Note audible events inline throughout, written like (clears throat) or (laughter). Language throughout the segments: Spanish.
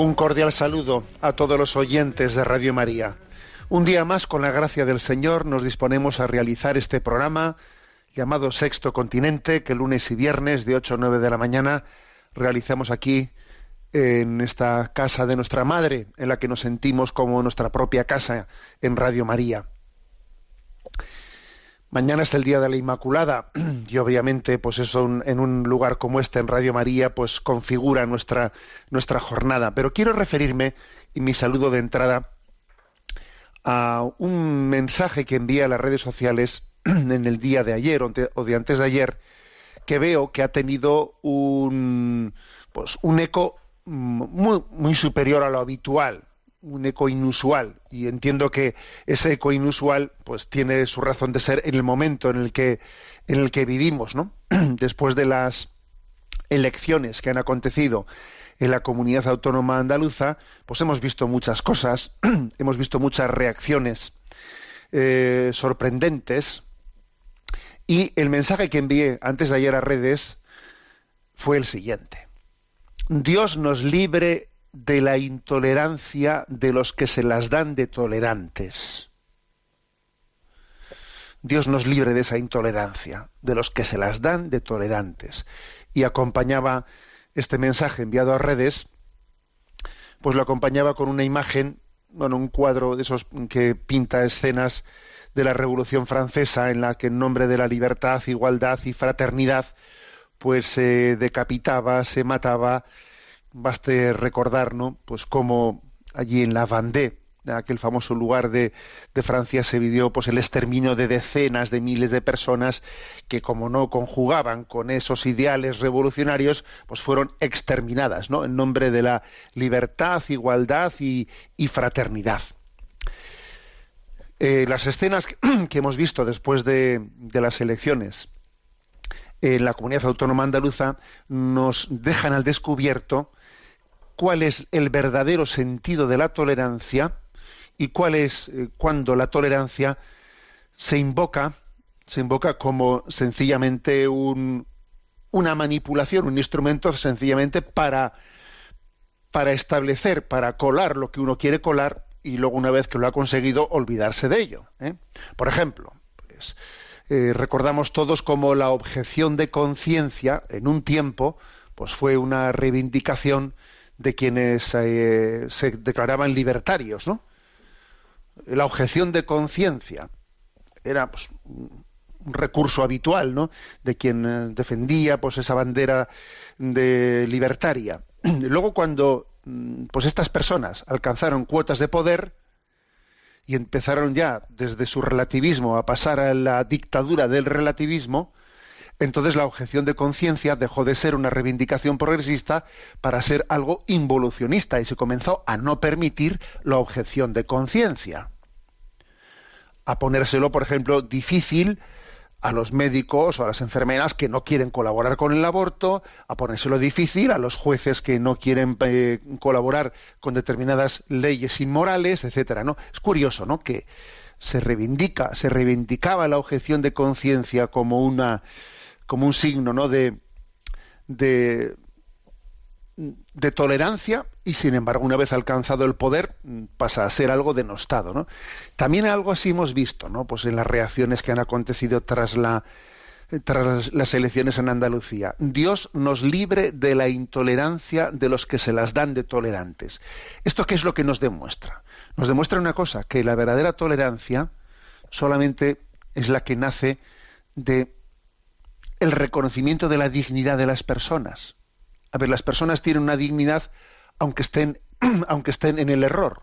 Un cordial saludo a todos los oyentes de Radio María. Un día más, con la gracia del Señor, nos disponemos a realizar este programa llamado Sexto Continente, que lunes y viernes de 8 a 9 de la mañana realizamos aquí en esta casa de nuestra madre, en la que nos sentimos como nuestra propia casa en Radio María. Mañana es el día de la Inmaculada y obviamente, pues eso en un lugar como este, en Radio María, pues configura nuestra nuestra jornada. Pero quiero referirme y mi saludo de entrada a un mensaje que envía a las redes sociales (clears throat) en el día de ayer o de- o de antes de ayer, que veo que ha tenido un pues un eco mm, muy muy superior a lo habitual un eco inusual y entiendo que ese eco inusual pues tiene su razón de ser en el momento en el que en el que vivimos no (clears throat) después de las elecciones que han acontecido en la comunidad autónoma andaluza pues hemos visto muchas cosas (clears throat) hemos visto muchas reacciones eh, sorprendentes y el mensaje que envié antes de ayer a redes fue el siguiente. Dios nos libre de la intolerancia de los que se las dan de tolerantes. Dios nos libre de esa intolerancia, de los que se las dan de tolerantes. Y acompañaba este mensaje enviado a redes, pues lo acompañaba con una imagen, bueno, un cuadro de esos que pinta escenas de la Revolución Francesa en la que en nombre de la libertad, igualdad y fraternidad, pues se decapitaba, se mataba, baste recordar, ¿no? Pues cómo allí en la Vendée, en aquel famoso lugar de, Francia, se vivió pues el exterminio de decenas de miles de personas que, como no conjugaban con esos ideales revolucionarios, pues fueron exterminadas, ¿no? En nombre de la libertad, igualdad y, fraternidad. Eh, las escenas (clears throat) que, hemos visto después de, de las elecciones en la comunidad autónoma andaluza nos dejan al descubierto cuál es el verdadero sentido de la tolerancia y cuál es eh, cuando la tolerancia se invoca se invoca como sencillamente un, una manipulación, un instrumento sencillamente para para establecer, para colar lo que uno quiere colar y luego una vez que lo ha conseguido olvidarse de ello. ¿eh? Por ejemplo, pues, eh, recordamos todos como la objeción de conciencia en un tiempo pues fue una reivindicación de quienes eh, se declaraban libertarios, ¿no? La objeción de conciencia era pues, un recurso habitual, ¿no? De quien eh, defendía pues esa bandera de libertaria. (clears throat) Luego cuando mm, pues estas personas alcanzaron cuotas de poder y empezaron ya desde su relativismo a pasar a la dictadura del relativismo, entonces la objeción de conciencia dejó de ser una reivindicación progresista para ser algo involucionista y se comenzó a no permitir la objeción de conciencia. A ponérselo, por ejemplo, difícil a los médicos o a las enfermeras que no quieren colaborar con el aborto, a ponérselo difícil a los jueces que no quieren eh, colaborar con determinadas leyes inmorales, etcétera, ¿no? Es curioso, ¿no? Que se reivindica, se reivindicaba la objeción de conciencia como una como un signo, ¿no? de, de de tolerancia y sin embargo una vez alcanzado el poder pasa a ser algo denostado ¿no? también algo así hemos visto ¿no? pues en las reacciones que han acontecido tras la tras las elecciones en Andalucía Dios nos libre de la intolerancia de los que se las dan de tolerantes esto qué es lo que nos demuestra nos demuestra una cosa que la verdadera tolerancia solamente es la que nace de el reconocimiento de la dignidad de las personas. A ver, las personas tienen una dignidad aunque estén, (clears throat) aunque estén en el error.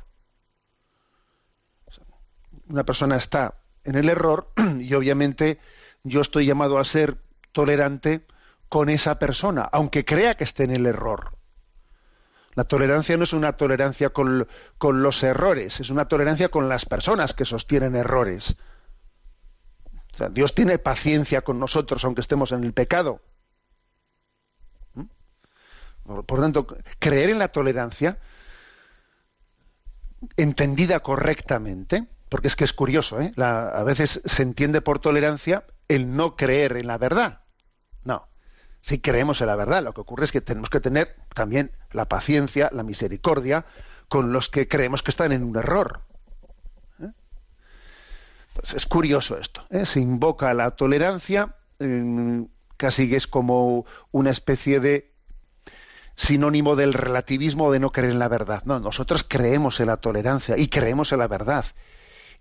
Una persona está en el error (clears throat) y obviamente yo estoy llamado a ser tolerante con esa persona, aunque crea que esté en el error. La tolerancia no es una tolerancia con, con, los errores, es una tolerancia con las personas que sostienen errores. Dios tiene paciencia con nosotros aunque estemos en el pecado. ¿Mm? Por tanto, creer en la tolerancia, entendida correctamente, porque es que es curioso, ¿eh? La, a veces se entiende por tolerancia el no creer en la verdad. No, si creemos en la verdad, lo que ocurre es que tenemos que tener también la paciencia, la misericordia con los que creemos que están en un error. Entonces, es curioso esto. ¿eh? Se invoca la tolerancia, eh, casi es como una especie de sinónimo del relativismo de no creer en la verdad. No, nosotros creemos en la tolerancia y creemos en la verdad.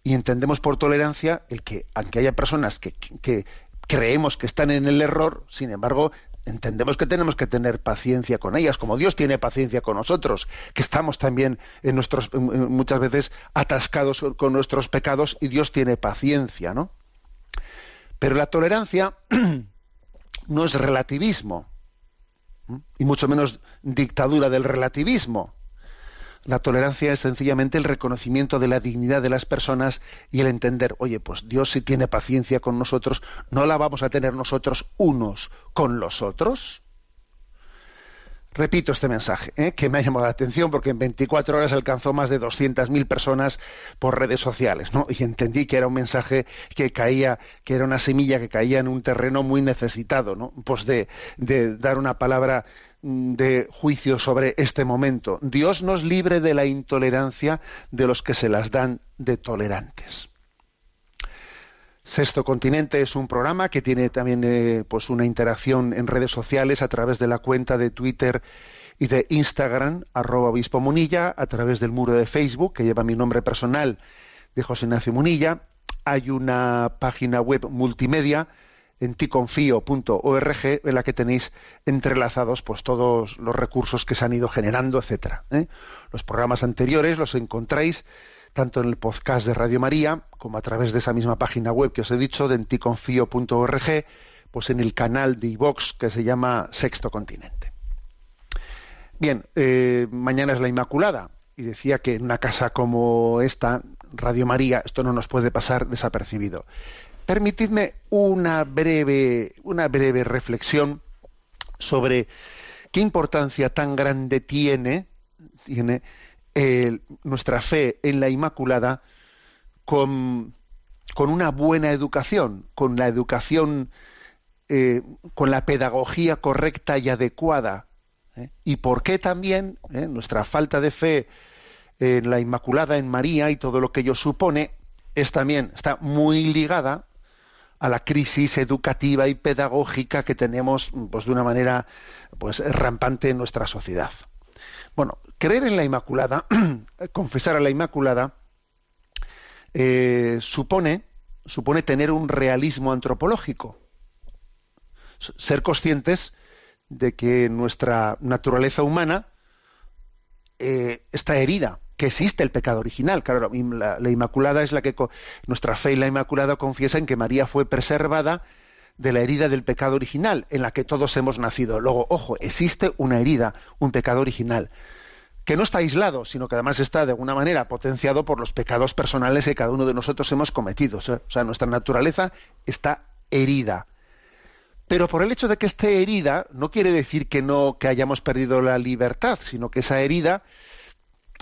Y entendemos por tolerancia el que, aunque haya personas que, que creemos que están en el error, sin embargo, entendemos que tenemos que tener paciencia con ellas, como Dios tiene paciencia con nosotros, que estamos también en nuestros muchas veces atascados con nuestros pecados y Dios tiene paciencia, ¿no? Pero la tolerancia (clears throat) no es relativismo y mucho menos dictadura del relativismo. La tolerancia es sencillamente el reconocimiento de la dignidad de las personas y el entender, oye, pues Dios si tiene paciencia con nosotros, ¿no la vamos a tener nosotros unos con los otros? Repito este mensaje, ¿eh? que me ha llamado la atención porque en 24 horas alcanzó más de 200.000 personas por redes sociales, ¿no? Y entendí que era un mensaje que caía, que era una semilla que caía en un terreno muy necesitado, ¿no? Pues de, de dar una palabra de juicio sobre este momento. Dios nos libre de la intolerancia de los que se las dan de tolerantes. Sexto Continente es un programa que tiene también eh, pues una interacción en redes sociales a través de la cuenta de Twitter y de Instagram, arroba obispo Munilla, a través del muro de Facebook, que lleva mi nombre personal de José Ignacio Munilla. Hay una página web multimedia en ticonfío.org en la que tenéis entrelazados pues todos los recursos que se han ido generando, etcétera. ¿eh? Los programas anteriores los encontráis tanto en el podcast de Radio María como a través de esa misma página web que os he dicho, de enticonfío.org, pues en el canal de iVox que se llama Sexto Continente. Bien, eh, mañana es la Inmaculada y decía que en una casa como esta, Radio María, esto no nos puede pasar desapercibido. Permitidme una breve, una breve reflexión sobre qué importancia tan grande tiene, tiene eh, nuestra fe en la Inmaculada con, con, una buena educación, con la educación, eh, con la pedagogía correcta y adecuada. ¿eh? Y por qué también nuestra falta de fe en la Inmaculada, en María y todo lo que ello supone, es también, está muy ligada a la crisis educativa y pedagógica que tenemos pues, de una manera pues, rampante en nuestra sociedad. Bueno, creer en la Inmaculada, (clears throat) confesar a la Inmaculada, eh, supone, supone tener un realismo antropológico, ser conscientes de que nuestra naturaleza humana eh, está herida, que existe el pecado original. Claro, la, la, Inmaculada es la que nuestra fe y la Inmaculada confiesan que María fue preservada de la herida del pecado original, en la que todos hemos nacido. Luego, ojo, existe una herida, un pecado original, que no está aislado, sino que además está de alguna manera potenciado por los pecados personales que cada uno de nosotros hemos cometido. O sea, nuestra naturaleza está herida. Pero por el hecho de que esté herida, no quiere decir que no que hayamos perdido la libertad, sino que esa herida,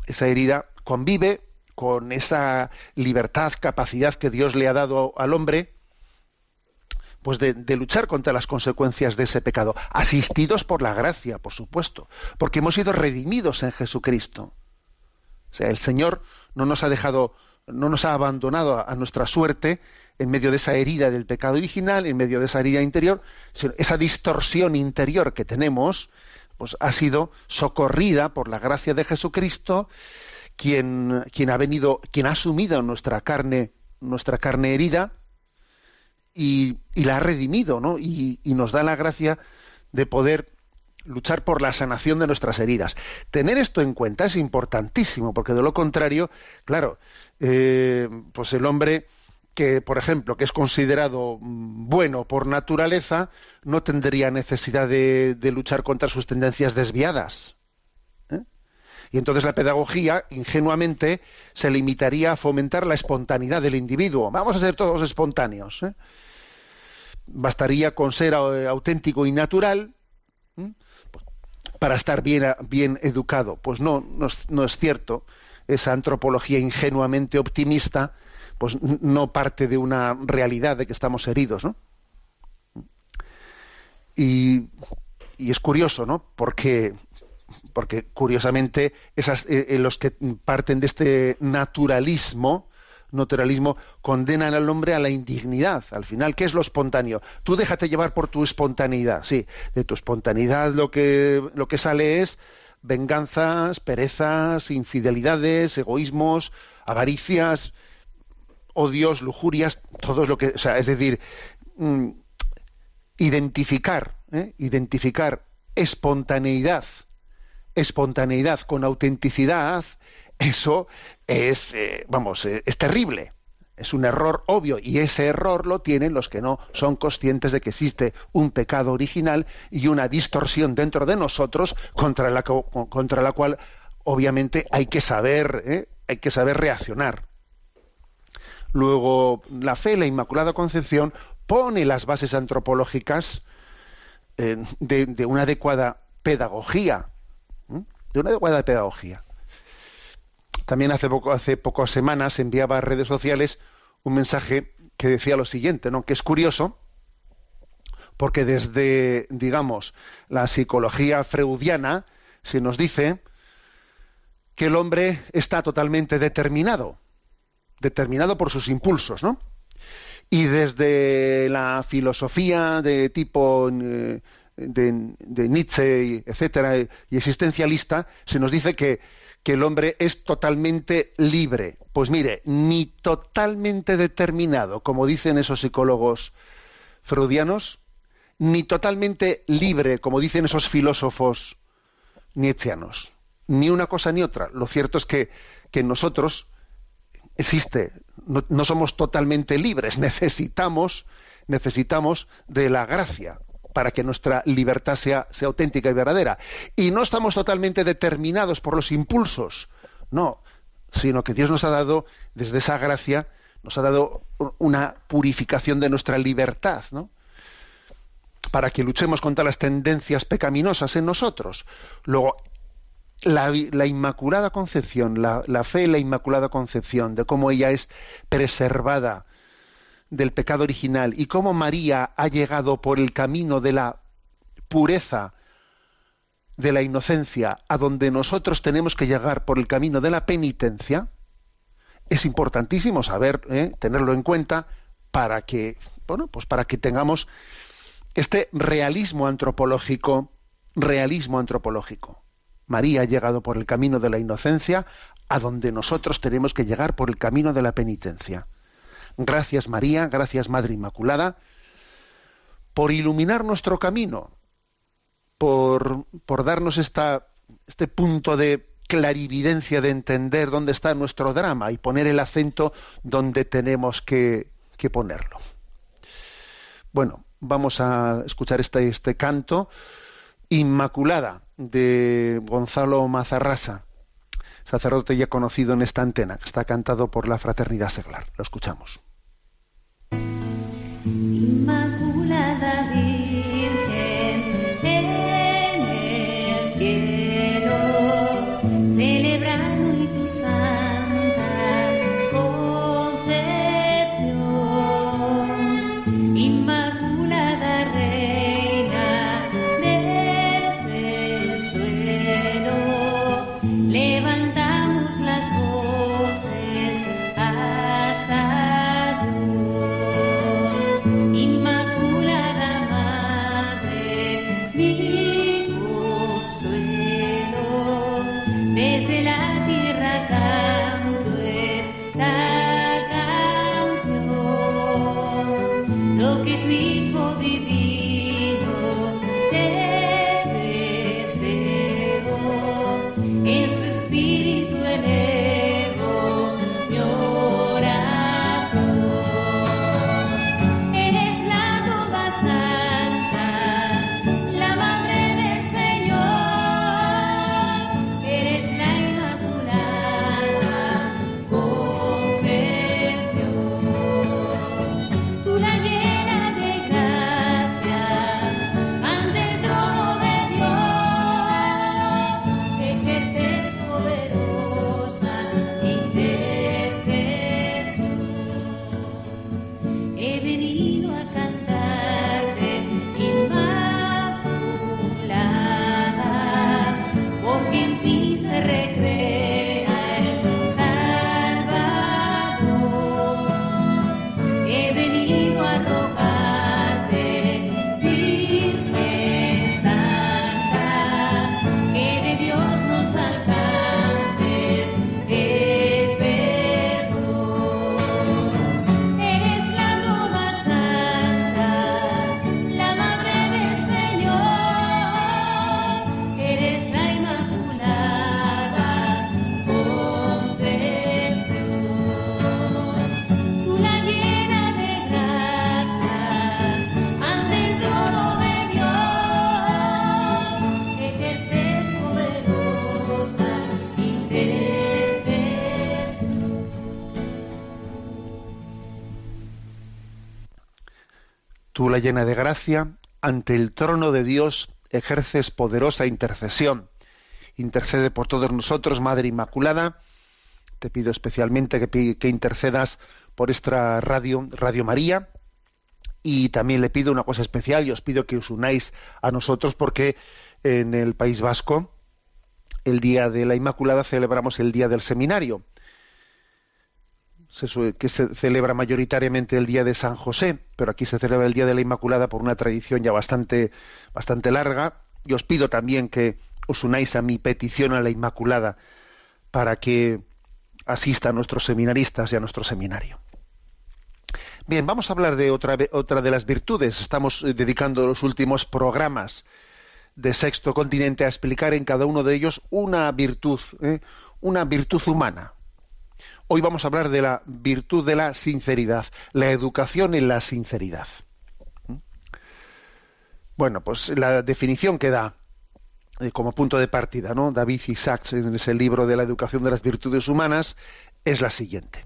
esa herida convive con esa libertad, capacidad que Dios le ha dado al hombre pues de, luchar contra las consecuencias de ese pecado, asistidos por la gracia, por supuesto, porque hemos sido redimidos en Jesucristo. O sea, el Señor no nos ha dejado, no nos ha abandonado a, a nuestra suerte en medio de esa herida del pecado original, en medio de esa herida interior, sino esa distorsión interior que tenemos, pues ha sido socorrida por la gracia de Jesucristo, quien, quien ha venido, quien ha asumido nuestra carne nuestra carne herida y, la ha redimido, ¿no? Y, nos da la gracia de poder luchar por la sanación de nuestras heridas. Tener esto en cuenta es importantísimo, porque de lo contrario, claro, eh, pues el hombre que, por ejemplo, que es considerado mm, bueno por naturaleza, no tendría necesidad de luchar contra sus tendencias desviadas. Y entonces la pedagogía, ingenuamente, se limitaría a fomentar la espontaneidad del individuo. Vamos a ser todos espontáneos. ¿eh? Bastaría con ser auténtico y natural para estar bien, educado. Pues no, no es, es cierto. Esa antropología ingenuamente optimista pues no parte de una realidad de que estamos heridos, ¿no? Y es curioso, ¿no? Porque, porque curiosamente esas, eh, los que parten de este naturalismo, naturalismo, condenan al hombre a la indignidad. Al final, ¿qué es lo espontáneo? Tú déjate llevar por tu espontaneidad. Sí, de tu espontaneidad lo que, lo que sale es venganzas, perezas, infidelidades, egoísmos, avaricias, odios, lujurias, todo lo que, o sea, es decir, mm, identificar, ¿eh? identificar espontaneidad, espontaneidad con autenticidad, eso es, eh, vamos, eh, es terrible. Es un error obvio y ese error lo tienen los que no son conscientes de que existe un pecado original y una distorsión dentro de nosotros contra la, contra la cual obviamente hay que saber, ¿eh? hay que saber reaccionar. Luego, la fe, la Inmaculada Concepción, pone las bases antropológicas de, una adecuada pedagogía. De una adecuada pedagogía. También hace poco, hace pocas semanas enviaba a redes sociales un mensaje que decía lo siguiente, ¿no? Que es curioso, porque desde, digamos, la psicología freudiana se nos dice que el hombre está totalmente determinado, determinado por sus impulsos, ¿no? Y desde la filosofía de tipo eh, de, Nietzsche, etcétera, y existencialista, se nos dice que que el hombre es totalmente libre. Pues mire, ni totalmente determinado, como dicen esos psicólogos freudianos, ni totalmente libre, como dicen esos filósofos nietzscheanos. Ni una cosa ni otra. Lo cierto es que, que nosotros existe, no, no somos totalmente libres, (laughs) necesitamos, necesitamos de la gracia, para que nuestra libertad sea, auténtica y verdadera. Y no estamos totalmente determinados por los impulsos, no, sino que Dios nos ha dado, desde esa gracia, nos ha dado una purificación de nuestra libertad, ¿no? Para que luchemos contra las tendencias pecaminosas en nosotros. Luego, la, la Inmaculada Concepción, la, la fe en la Inmaculada Concepción, de cómo ella es preservada, del pecado original y cómo María ha llegado por el camino de la pureza, de la inocencia, a donde nosotros tenemos que llegar por el camino de la penitencia, es importantísimo saber, ¿eh? tenerlo en cuenta para que, bueno, pues para que tengamos este realismo antropológico, realismo antropológico. María ha llegado por el camino de la inocencia, a donde nosotros tenemos que llegar por el camino de la penitencia. Gracias María, gracias Madre Inmaculada, por iluminar nuestro camino, por, por darnos este punto de clarividencia de entender dónde está nuestro drama y poner el acento donde tenemos que, que ponerlo. Bueno, vamos a escuchar este, este canto Inmaculada de Gonzalo Mazarrasa sacerdote ya conocido en esta antena, que está cantado por la Fraternidad Seglar. Lo escuchamos. Llena de gracia, ante el trono de Dios ejerces poderosa intercesión. Intercede por todos nosotros, Madre Inmaculada. Te pido especialmente que, intercedas por esta radio, Radio María. Y también le pido una cosa especial y os pido que os unáis a nosotros porque en el País Vasco, el día de la Inmaculada, celebramos el día del seminario que se celebra mayoritariamente el día de San José, pero aquí se celebra el día de la Inmaculada por una tradición ya bastante, bastante larga. Y os pido también que os unáis a mi petición a la Inmaculada para que asista a nuestros seminaristas y a nuestro seminario. Bien, vamos a hablar de otra, otra de las virtudes. Estamos eh, dedicando los últimos programas de Sexto Continente a explicar en cada uno de ellos una virtud, ¿eh? una virtud humana. Hoy vamos a hablar de la virtud de la sinceridad, la educación en la sinceridad. ¿Mm? Bueno, pues la definición que da eh, como punto de partida, ¿no? David Isaacs en ese libro de la educación de las virtudes humanas es la siguiente.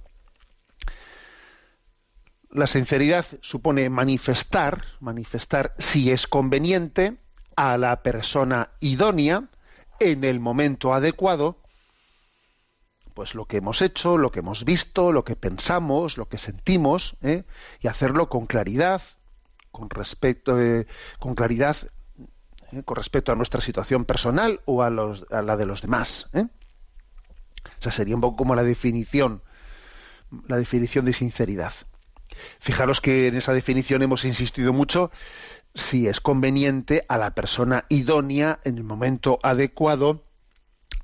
La sinceridad supone manifestar, manifestar si es conveniente a la persona idónea en el momento adecuado pues lo que hemos hecho, lo que hemos visto, lo que pensamos, lo que sentimos, ¿eh? y hacerlo con claridad, con respecto, eh, con claridad, ¿eh? con respecto a nuestra situación personal o a, la de los demás. ¿eh? O sea, sería un poco como la definición, la definición de sinceridad. Fijaros que en esa definición hemos insistido mucho si es conveniente a la persona idónea en el momento adecuado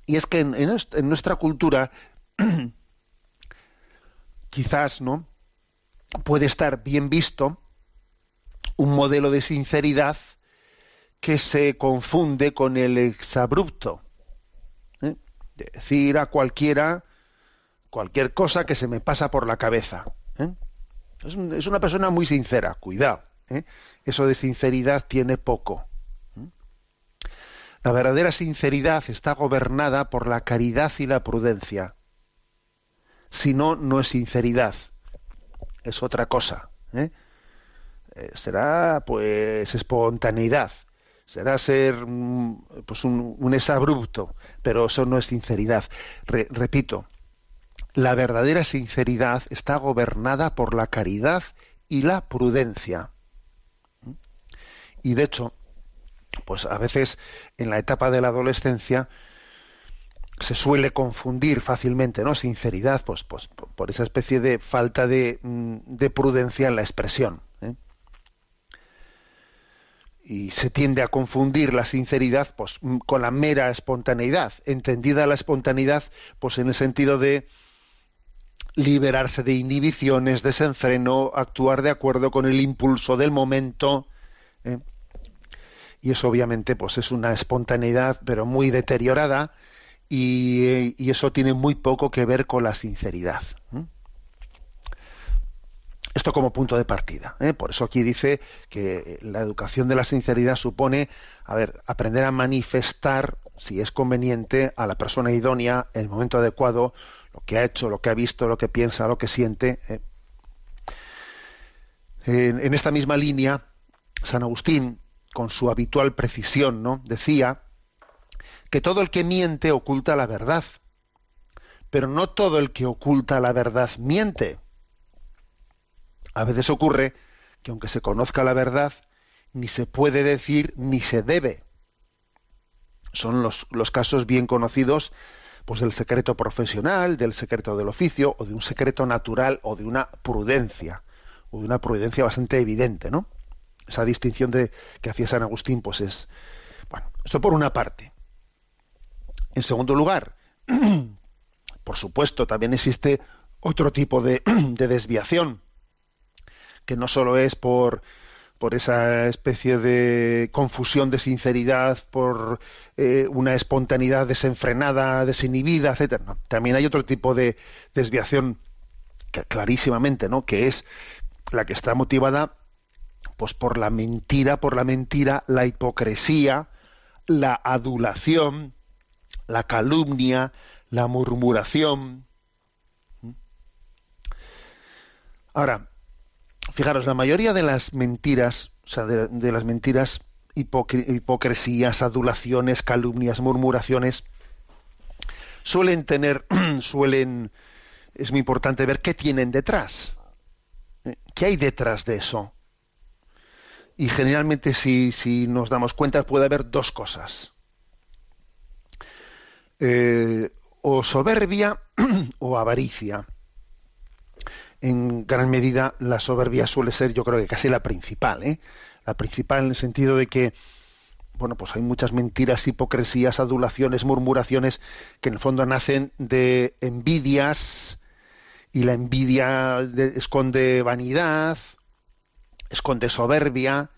y es que en, en est- en nuestra cultura (clears throat) quizás no puede estar bien visto un modelo de sinceridad que se confunde con el exabrupto ¿eh? de decir a cualquiera cualquier cosa que se me pasa por la cabeza ¿eh? es una persona muy sincera cuidado ¿eh? eso de sinceridad tiene poco la verdadera sinceridad está gobernada por la caridad y la prudencia. Si no, no es sinceridad, es otra cosa. ¿eh? Eh, será, pues, espontaneidad, será ser, mm, pues, un, un exabrupto, pero eso no es sinceridad. Re- repito, la verdadera sinceridad está gobernada por la caridad y la prudencia. ¿Mm? Y de hecho, pues a veces en la etapa de la adolescencia se suele confundir fácilmente, ¿no? Sinceridad, pues, pues por esa especie de falta de, mm, de prudencia en la expresión. ¿eh? Y se tiende a confundir la sinceridad pues, mm, con la mera espontaneidad, entendida la espontaneidad pues en el sentido de liberarse de inhibiciones, desenfreno, actuar de acuerdo con el impulso del momento. ¿eh? Y eso obviamente pues es una espontaneidad pero muy deteriorada y, y eso tiene muy poco que ver con la sinceridad ¿eh? esto como punto de partida ¿eh? por eso aquí dice que la educación de la sinceridad supone a ver aprender a manifestar si es conveniente a la persona idónea en el momento adecuado lo que ha hecho lo que ha visto lo que piensa lo que siente ¿eh? en esta misma línea San Agustín con su habitual precisión, ¿no? Decía que todo el que miente oculta la verdad, pero no todo el que oculta la verdad miente. A veces ocurre que aunque se conozca la verdad, ni se puede decir ni se debe. Son los, los casos bien conocidos pues del secreto profesional, del secreto del oficio, o de un secreto natural, o de una prudencia, o de una prudencia bastante evidente, ¿no? Esa distinción de que hacía San Agustín, pues es bueno, esto por una parte. En segundo lugar, (clears throat) por supuesto, también existe otro tipo de, (clears throat) de desviación, que no solo es por por esa especie de confusión de sinceridad, por eh, una espontaneidad desenfrenada, desinhibida, etcétera. No, también hay otro tipo de desviación que, clarísimamente, ¿no? que es la que está motivada pues por la mentira, por la mentira, la hipocresía, la adulación, la calumnia, la murmuración. Ahora, Fijaros, la mayoría de las mentiras, o sea, de, de las mentiras, hipocresías, adulaciones, calumnias, murmuraciones, suelen tener, (clears throat) suelen, es muy importante ver qué tienen detrás. ¿eh? ¿Qué hay detrás de eso? Y generalmente, si, si nos damos cuenta, puede haber dos cosas. Eh, o soberbia (clears throat) o avaricia. En gran medida, la soberbia suele ser, yo creo que casi la principal, ¿eh? La principal en el sentido de que, bueno, pues hay muchas mentiras, hipocresías, adulaciones, murmuraciones que en el fondo nacen de envidias y la envidia de- esconde vanidad, esconde soberbia,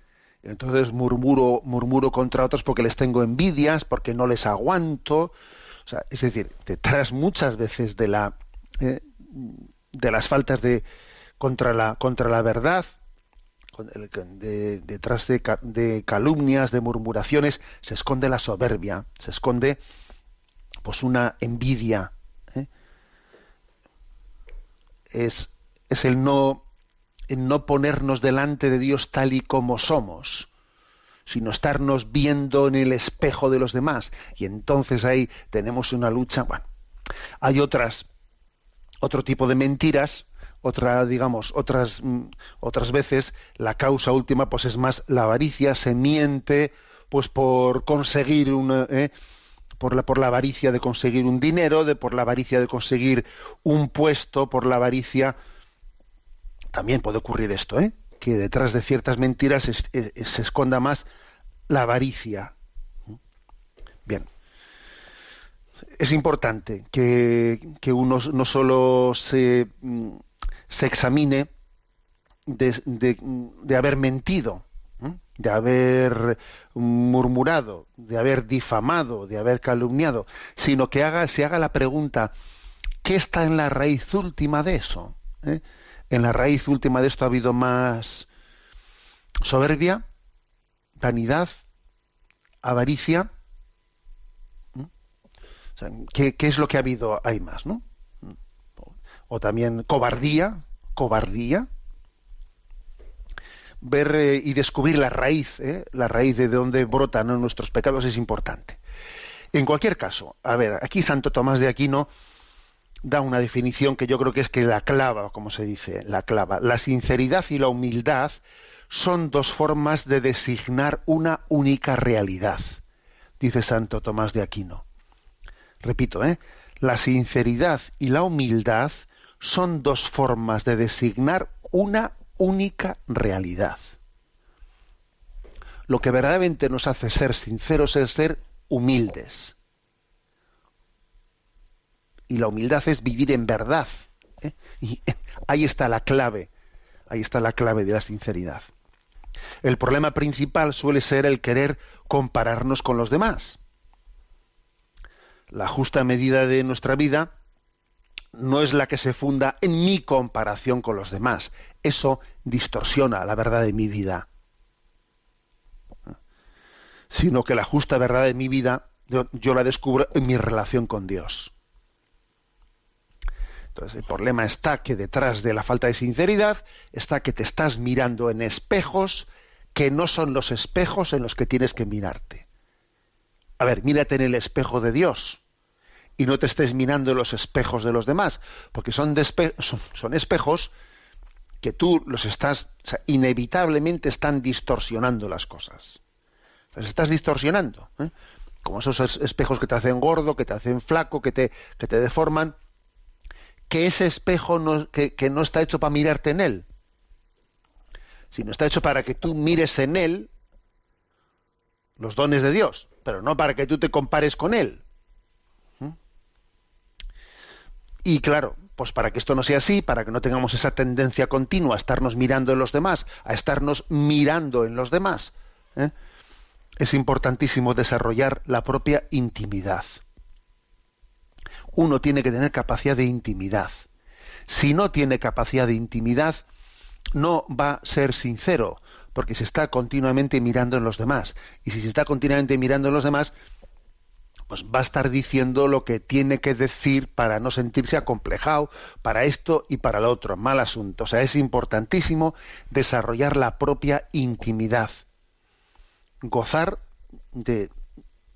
entonces murmuro, murmuro contra otros porque les tengo envidias, porque no les aguanto. O sea, es decir, detrás muchas veces de la eh, de las faltas de contra la contra la verdad, detrás de calumnias, de murmuraciones, se esconde la soberbia, se esconde pues una envidia. ¿eh? Es, es el no en no ponernos delante de Dios tal y como somos, sino estarnos viendo en el espejo de los demás. Y entonces ahí tenemos una lucha. Bueno, hay otras, otro tipo de mentiras, otra, digamos, otras, mm, otras veces la causa última, pues es más la avaricia, se miente, pues por conseguir una, ¿eh? por la, por la avaricia de conseguir un dinero, de por la avaricia de conseguir un puesto, por la avaricia también puede ocurrir esto, ¿eh? que detrás de ciertas mentiras se esconda más la avaricia. Bien. Es importante que, que uno no solo se, examine de, haber mentido, de haber murmurado, de haber difamado, de haber calumniado, sino que haga, se haga la pregunta, ¿qué está en la raíz última de eso? ¿Eh? En la raíz última de esto ha habido más soberbia, vanidad, avaricia. ¿qué, es lo que ha habido? Hay más, ¿no? O también cobardía, cobardía. Ver eh, y descubrir la raíz, ¿eh? la raíz de donde brotan nuestros pecados es importante. En cualquier caso, a ver, aquí Santo Tomás de Aquino da una definición que yo creo que es que la clava, como se dice, la clava. La sinceridad y la humildad son dos formas de designar una única realidad, dice Santo Tomás de Aquino. Repito, ¿eh? la sinceridad y la humildad son dos formas de designar una única realidad. Lo que verdaderamente nos hace ser sinceros es ser humildes y la humildad es vivir en verdad. ¿eh? Y (laughs) ahí está la clave, ahí está la clave de la sinceridad. El problema principal suele ser el querer compararnos con los demás. La justa medida de nuestra vida no es la que se funda en mi comparación con los demás. Eso distorsiona la verdad de mi vida. Sino que la justa verdad de mi vida yo, yo la descubro en mi relación con Dios. Entonces, el problema está que detrás de la falta de sinceridad está que te estás mirando en espejos que no son los espejos en los que tienes que mirarte. A ver, mírate en el espejo de Dios y no te estés mirando en los espejos de los demás, porque son, espejos que tú los estás, o sea, inevitablemente están distorsionando las cosas. Las estás distorsionando. ¿eh? Como esos es- espejos que te hacen gordo, que te hacen flaco, que te, que te deforman que ese espejo no, que, no está hecho para mirarte en él, sino está hecho para que tú mires en él los dones de Dios, pero no para que tú te compares con él. ¿Mm? Y claro, pues para que esto no sea así, para que no tengamos esa tendencia continua a estarnos mirando en los demás, a estarnos mirando en los demás, ¿eh? es importantísimo desarrollar la propia intimidad uno tiene que tener capacidad de intimidad. Si no tiene capacidad de intimidad, no va a ser sincero, porque se está continuamente mirando en los demás. Y si se está continuamente mirando en los demás, pues va a estar diciendo lo que tiene que decir para no sentirse acomplejado para esto y para lo otro. Mal asunto. O sea, es importantísimo desarrollar la propia intimidad, gozar de,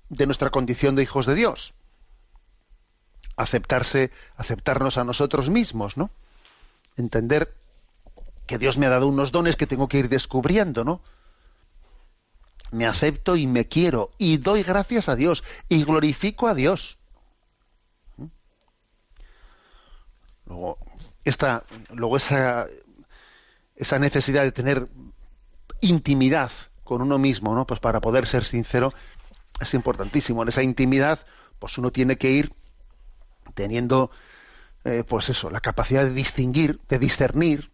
de nuestra condición de hijos de Dios, aceptarse, aceptarnos a nosotros mismos, ¿no? Entender que Dios me ha dado unos dones que tengo que ir descubriendo, ¿no? me acepto y me quiero y doy gracias a Dios y glorifico a Dios. ¿Mm? Luego, esta, luego esa, esa necesidad de tener intimidad con uno mismo, ¿no? Pues para poder ser sincero es importantísimo. En esa intimidad, pues uno tiene que ir teniendo, eh, pues eso, la capacidad de distinguir, de discernir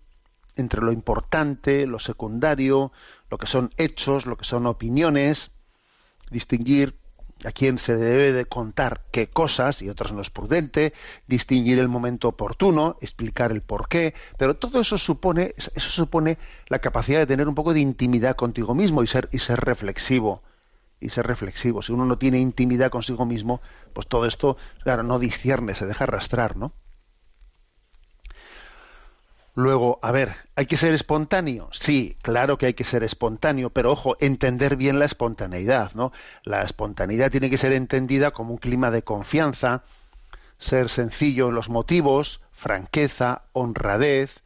entre lo importante, lo secundario, lo que son hechos, lo que son opiniones, distinguir a quién se debe de contar qué cosas y otras no es prudente, distinguir el momento oportuno, explicar el porqué, pero todo eso supone eso supone la capacidad de tener un poco de intimidad contigo mismo y ser y ser reflexivo y ser reflexivo. Si uno no tiene intimidad consigo mismo, pues todo esto claro no discierne, se deja arrastrar, ¿no? Luego, a ver, ¿hay que ser espontáneo? Sí, claro que hay que ser espontáneo, pero ojo, entender bien la espontaneidad, ¿no? La espontaneidad tiene que ser entendida como un clima de confianza, ser sencillo en los motivos, franqueza, honradez,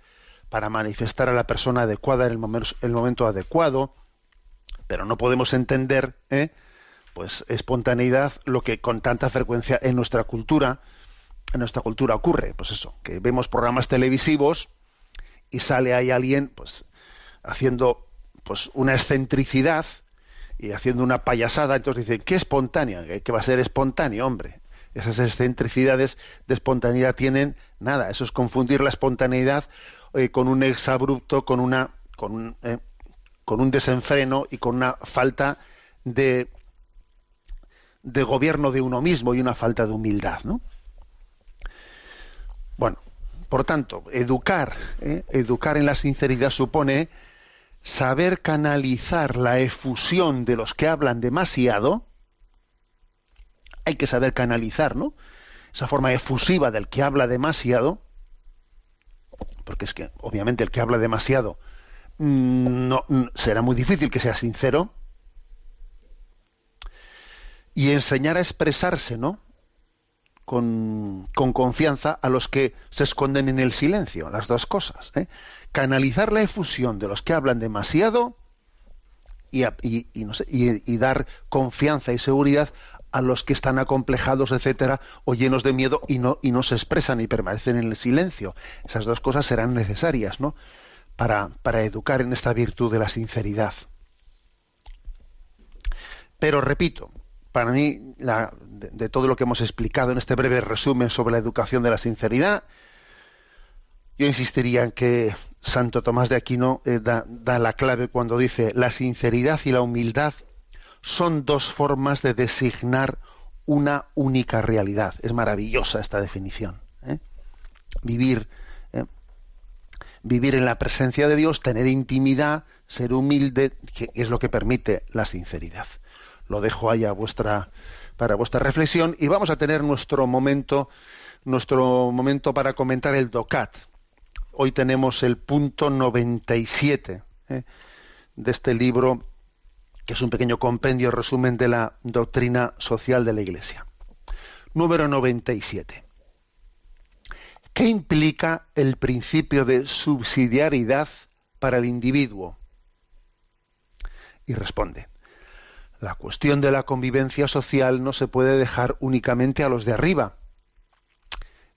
para manifestar a la persona adecuada en el momento, el momento adecuado, pero no podemos entender, ¿eh? pues, espontaneidad, lo que con tanta frecuencia en nuestra cultura, en nuestra cultura ocurre, pues eso, que vemos programas televisivos, y sale ahí alguien pues haciendo pues una excentricidad y haciendo una payasada, entonces dicen, ¿qué espontánea? ¿Qué va a ser espontáneo, hombre? Esas excentricidades de espontaneidad tienen nada, eso es confundir la espontaneidad eh, con un exabrupto, con una con un, eh, con un desenfreno y con una falta de gobierno de uno mismo y una falta de humildad, ¿no? Bueno, por tanto, educar, ¿eh? educar en la sinceridad supone saber canalizar la efusión de los que hablan demasiado. Hay que saber canalizar, ¿no? Esa forma efusiva del que habla demasiado, porque es que obviamente el que habla demasiado no, mm, será muy difícil que sea sincero. Y enseñar a expresarse, ¿no? con, confianza a los que se esconden en el silencio, las dos cosas. ¿eh? Canalizar la efusión de los que hablan demasiado y, y, dar confianza y seguridad a los que están acomplejados, etcétera, o llenos de miedo y no, y no se expresan y permanecen en el silencio. Esas dos cosas serán necesarias, ¿no? Para, educar en esta virtud de la sinceridad. Pero repito, para mí, de, todo lo que hemos explicado en este breve resumen sobre la educación de la sinceridad, yo insistiría en que Santo Tomás de Aquino eh, da, la clave cuando dice la sinceridad y la humildad son dos formas de designar una única realidad. Es maravillosa esta definición. ¿eh? Vivir. Vivir en la presencia de Dios, tener intimidad, ser humilde, que es lo que permite la sinceridad lo dejo ahí a vuestra, para vuestra reflexión y vamos a tener nuestro momento, nuestro momento para comentar el DOCAT. Hoy tenemos el punto 97 ¿eh? de este libro, que es un pequeño compendio resumen de la doctrina social de la Iglesia. Número 97. ¿Qué implica el principio de subsidiariedad para el individuo? Y responde, la cuestión de la convivencia social no se puede dejar únicamente a los de arriba.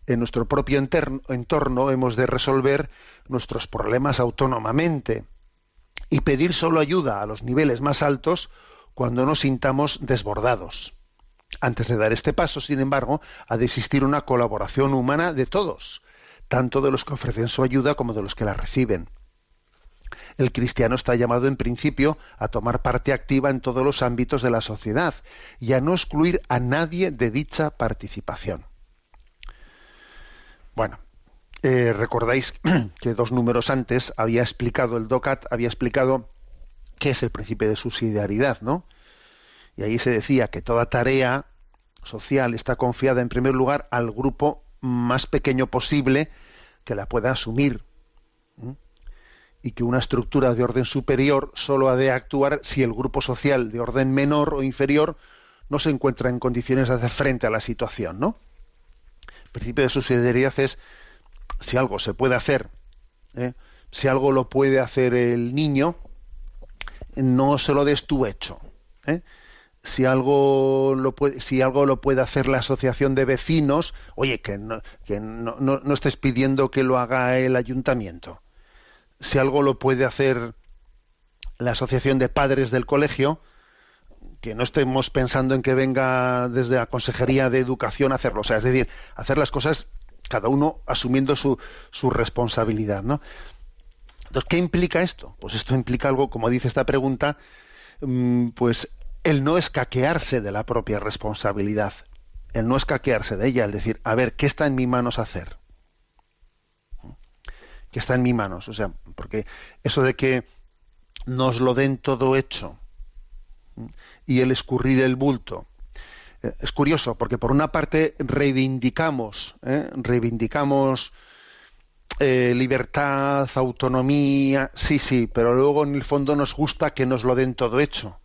En nuestro propio entorno hemos de resolver nuestros problemas autónomamente y pedir solo ayuda a los niveles más altos cuando nos sintamos desbordados. Antes de dar este paso, sin embargo, ha de existir una colaboración humana de todos, tanto de los que ofrecen su ayuda como de los que la reciben el cristiano está llamado en principio a tomar parte activa en todos los ámbitos de la sociedad y a no excluir a nadie de dicha participación. Bueno, eh, recordáis (clears throat) que dos números antes había explicado el DOCAT, había explicado qué es el principio de subsidiariedad, ¿no? Y ahí se decía que toda tarea social está confiada en primer lugar al grupo más pequeño posible que la pueda asumir. Y que una estructura de orden superior solo ha de actuar si el grupo social de orden menor o inferior no se encuentra en condiciones de hacer frente a la situación, ¿no? El principio de subsidiariedad es si algo se puede hacer, ¿eh? si algo lo puede hacer el niño, no se lo des tú hecho. ¿eh? Si algo lo puede, si algo lo puede hacer la asociación de vecinos, oye, que no, no, no estés pidiendo que lo haga el ayuntamiento. Si algo lo puede hacer la asociación de padres del colegio, que no estemos pensando en que venga desde la Consejería de Educación a hacerlo. O sea, es decir, hacer las cosas cada uno asumiendo su, su responsabilidad, ¿no? Entonces, ¿qué implica esto? Pues esto implica algo, como dice esta pregunta, mm, pues el no escaquearse de la propia responsabilidad, el no escaquearse de ella, el decir, a ver, ¿qué está en mis manos hacer? ¿Qué está en mis manos? O sea, porque eso de que nos lo den todo hecho y el escurrir el bulto, eh, es curioso, porque por una parte reivindicamos, ¿eh? reivindicamos eh, libertad, autonomía, sí, sí, pero luego en el fondo nos gusta que nos lo den todo hecho.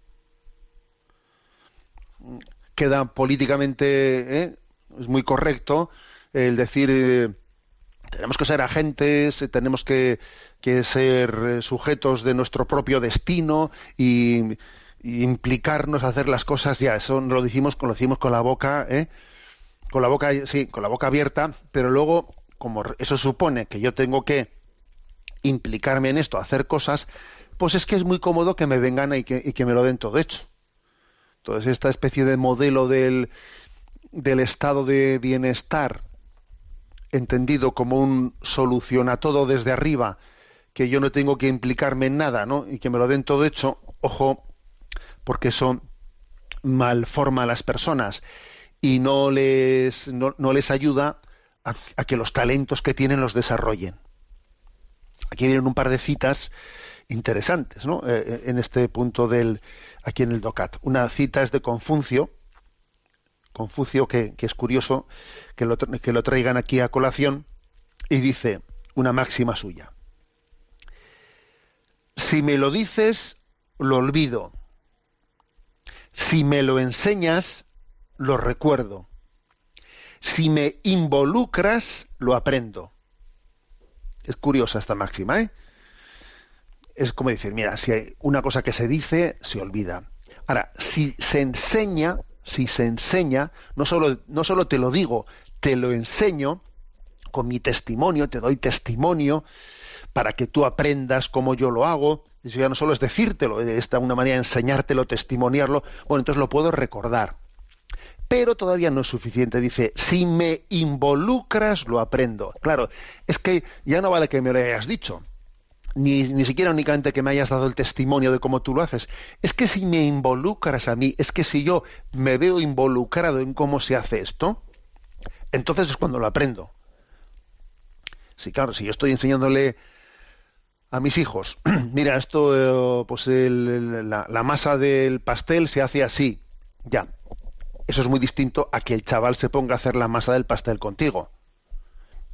Queda políticamente, ¿eh? es muy correcto el decir, eh, tenemos que ser agentes, eh, tenemos que, que ser eh, sujetos de nuestro propio destino y, implicarnos a hacer las cosas, ya, eso lo decimos, lo decimos con la boca, ¿eh? con la boca, sí, con la boca abierta, pero luego, como eso supone que yo tengo que implicarme en esto, hacer cosas, pues es que es muy cómodo que me vengan y que, y que me lo den todo hecho. Entonces, esta especie de modelo del, del estado de bienestar, entendido como un soluciona todo desde arriba, que yo no tengo que implicarme en nada, ¿no? Y que me lo den todo hecho, ojo, porque eso malforma a las personas y no les, no, no les ayuda a, a, que los talentos que tienen los desarrollen. Aquí vienen un par de citas interesantes ¿no? eh, en este punto del aquí en el DOCAT. Una cita es de Confucio, Confucio que, es curioso que lo, que lo traigan aquí a colación, y dice una máxima suya. Si me lo dices, lo olvido. Si me lo enseñas, lo recuerdo. Si me involucras, lo aprendo. Es curiosa esta máxima, ¿eh? Es como decir, mira, si hay una cosa que se dice, se olvida. Ahora, si se enseña, si se enseña, no solo, no solo te lo digo, te lo enseño con mi testimonio, te doy testimonio para que tú aprendas cómo yo lo hago. Eso ya no solo es decírtelo, es de una manera de enseñártelo, testimoniarlo. Bueno, entonces lo puedo recordar. Pero todavía no es suficiente. Dice, si me involucras, lo aprendo. Claro, es que ya no vale que me lo hayas dicho. Ni, ni, siquiera únicamente que me hayas dado el testimonio de cómo tú lo haces. Es que si me involucras a mí, es que si yo me veo involucrado en cómo se hace esto, entonces es cuando lo aprendo. Sí, claro, si yo estoy enseñándole a mis hijos, (clears throat) mira, esto, pues el, la, la masa del pastel se hace así, ya. Eso es muy distinto a que el chaval se ponga a hacer la masa del pastel contigo.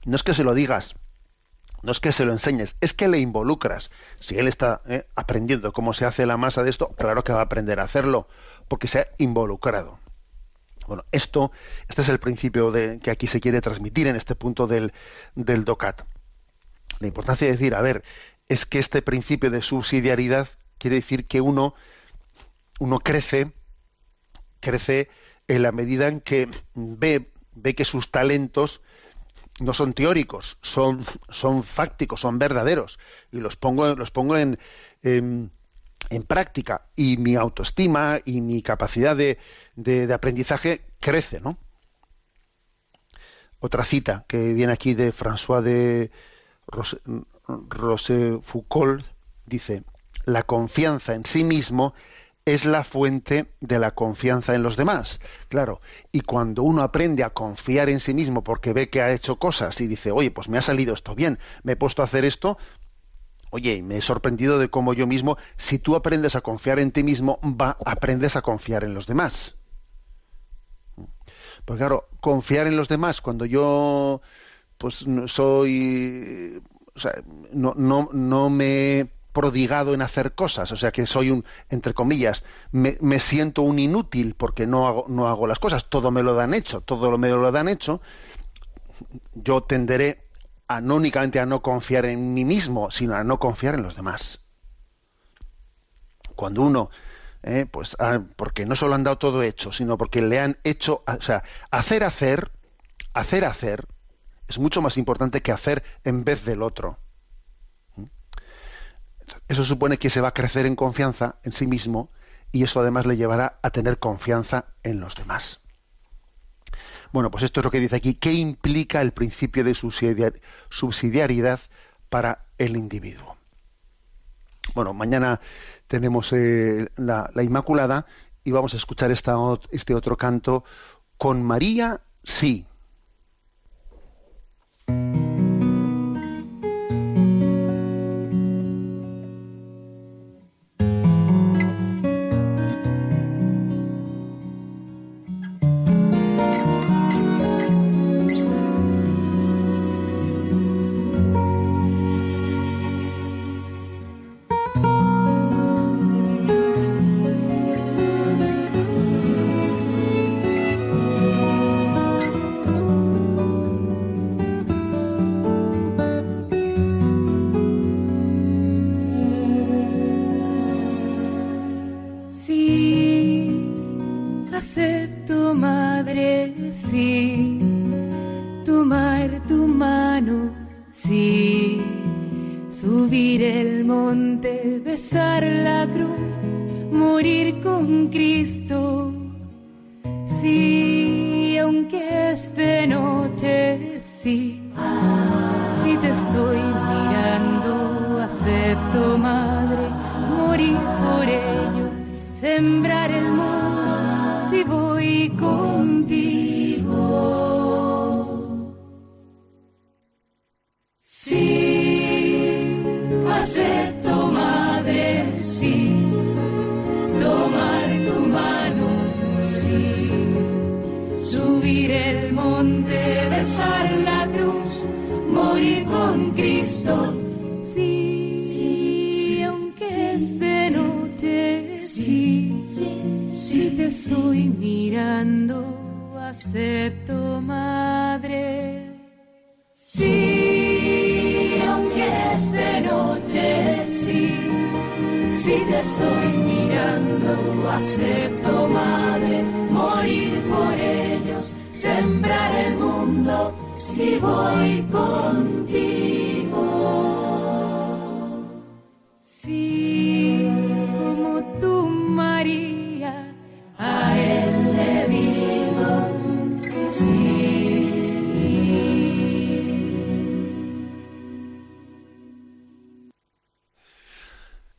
No es que se lo digas, no es que se lo enseñes, es que le involucras. Si él está eh, aprendiendo cómo se hace la masa de esto, claro que va a aprender a hacerlo, porque se ha involucrado. Bueno, esto, este es el principio de, que aquí se quiere transmitir en este punto del, del DOCAT. La importancia de decir, a ver, es que este principio de subsidiariedad quiere decir que uno, uno crece, crece en la medida en que ve, ve que sus talentos no son teóricos, son, son fácticos, son verdaderos. Y los pongo, los pongo en, en, práctica. Y mi autoestima y mi capacidad de, de, de, aprendizaje crece, ¿no? Otra cita que viene aquí de François de Rochefoucauld dice, la confianza en sí mismo es la fuente de la confianza en los demás. Claro, y cuando uno aprende a confiar en sí mismo porque ve que ha hecho cosas y dice, oye, pues me ha salido esto bien, me he puesto a hacer esto, oye, me he sorprendido de cómo yo mismo, si tú aprendes a confiar en ti mismo, va, aprendes a confiar en los demás. Porque claro, confiar en los demás cuando yo pues soy o sea, no, no, no me prodigado en hacer cosas, o sea que soy un, entre comillas, me, siento un inútil porque no hago, no hago las cosas, todo me lo dan hecho, todo me lo dan hecho, yo tenderé a no únicamente a no confiar en mí mismo, sino a no confiar en los demás. Cuando uno, eh, pues, ah, porque no solo han dado todo hecho, sino porque le han hecho, o sea, hacer hacer, hacer hacer, es mucho más importante que hacer en vez del otro. Eso supone que se va a crecer en confianza en sí mismo y eso además le llevará a tener confianza en los demás. Bueno, pues esto es lo que dice aquí. ¿Qué implica el principio de subsidiariedad para el individuo? Bueno, mañana tenemos eh, la, la, Inmaculada y vamos a escuchar esta, este otro canto con María, sí.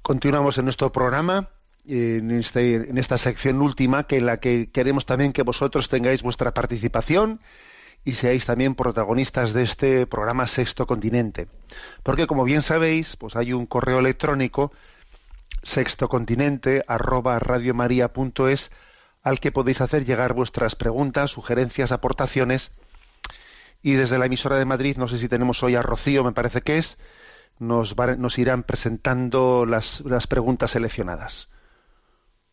Continuamos en nuestro programa, en, este, en esta sección última, que en la que queremos también que vosotros tengáis vuestra participación y seáis también protagonistas de este programa Sexto Continente. Porque como bien sabéis, pues hay un correo electrónico sextocontinente arroba radiomaria.es al que podéis hacer llegar vuestras preguntas, sugerencias, aportaciones. Y desde la emisora de Madrid, no sé si tenemos hoy a Rocío, me parece que es, nos, nos irán presentando las, las preguntas seleccionadas.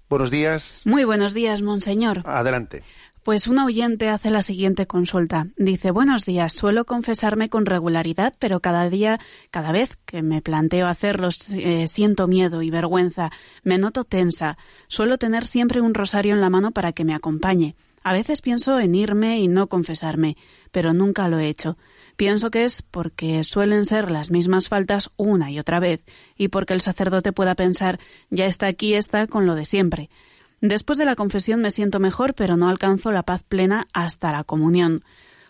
Buenos días. Muy buenos días, monseñor. Adelante. Pues un oyente hace la siguiente consulta. Dice, buenos días, suelo confesarme con regularidad, pero cada día, cada vez que me planteo hacerlo, eh, siento miedo y vergüenza, me noto tensa. Suelo tener siempre un rosario en la mano para que me acompañe. A veces pienso en irme y no confesarme, pero nunca lo he hecho. Pienso que es porque suelen ser las mismas faltas una y otra vez, y porque el sacerdote pueda pensar ya está aquí, está con lo de siempre. Después de la confesión me siento mejor, pero no alcanzo la paz plena hasta la comunión.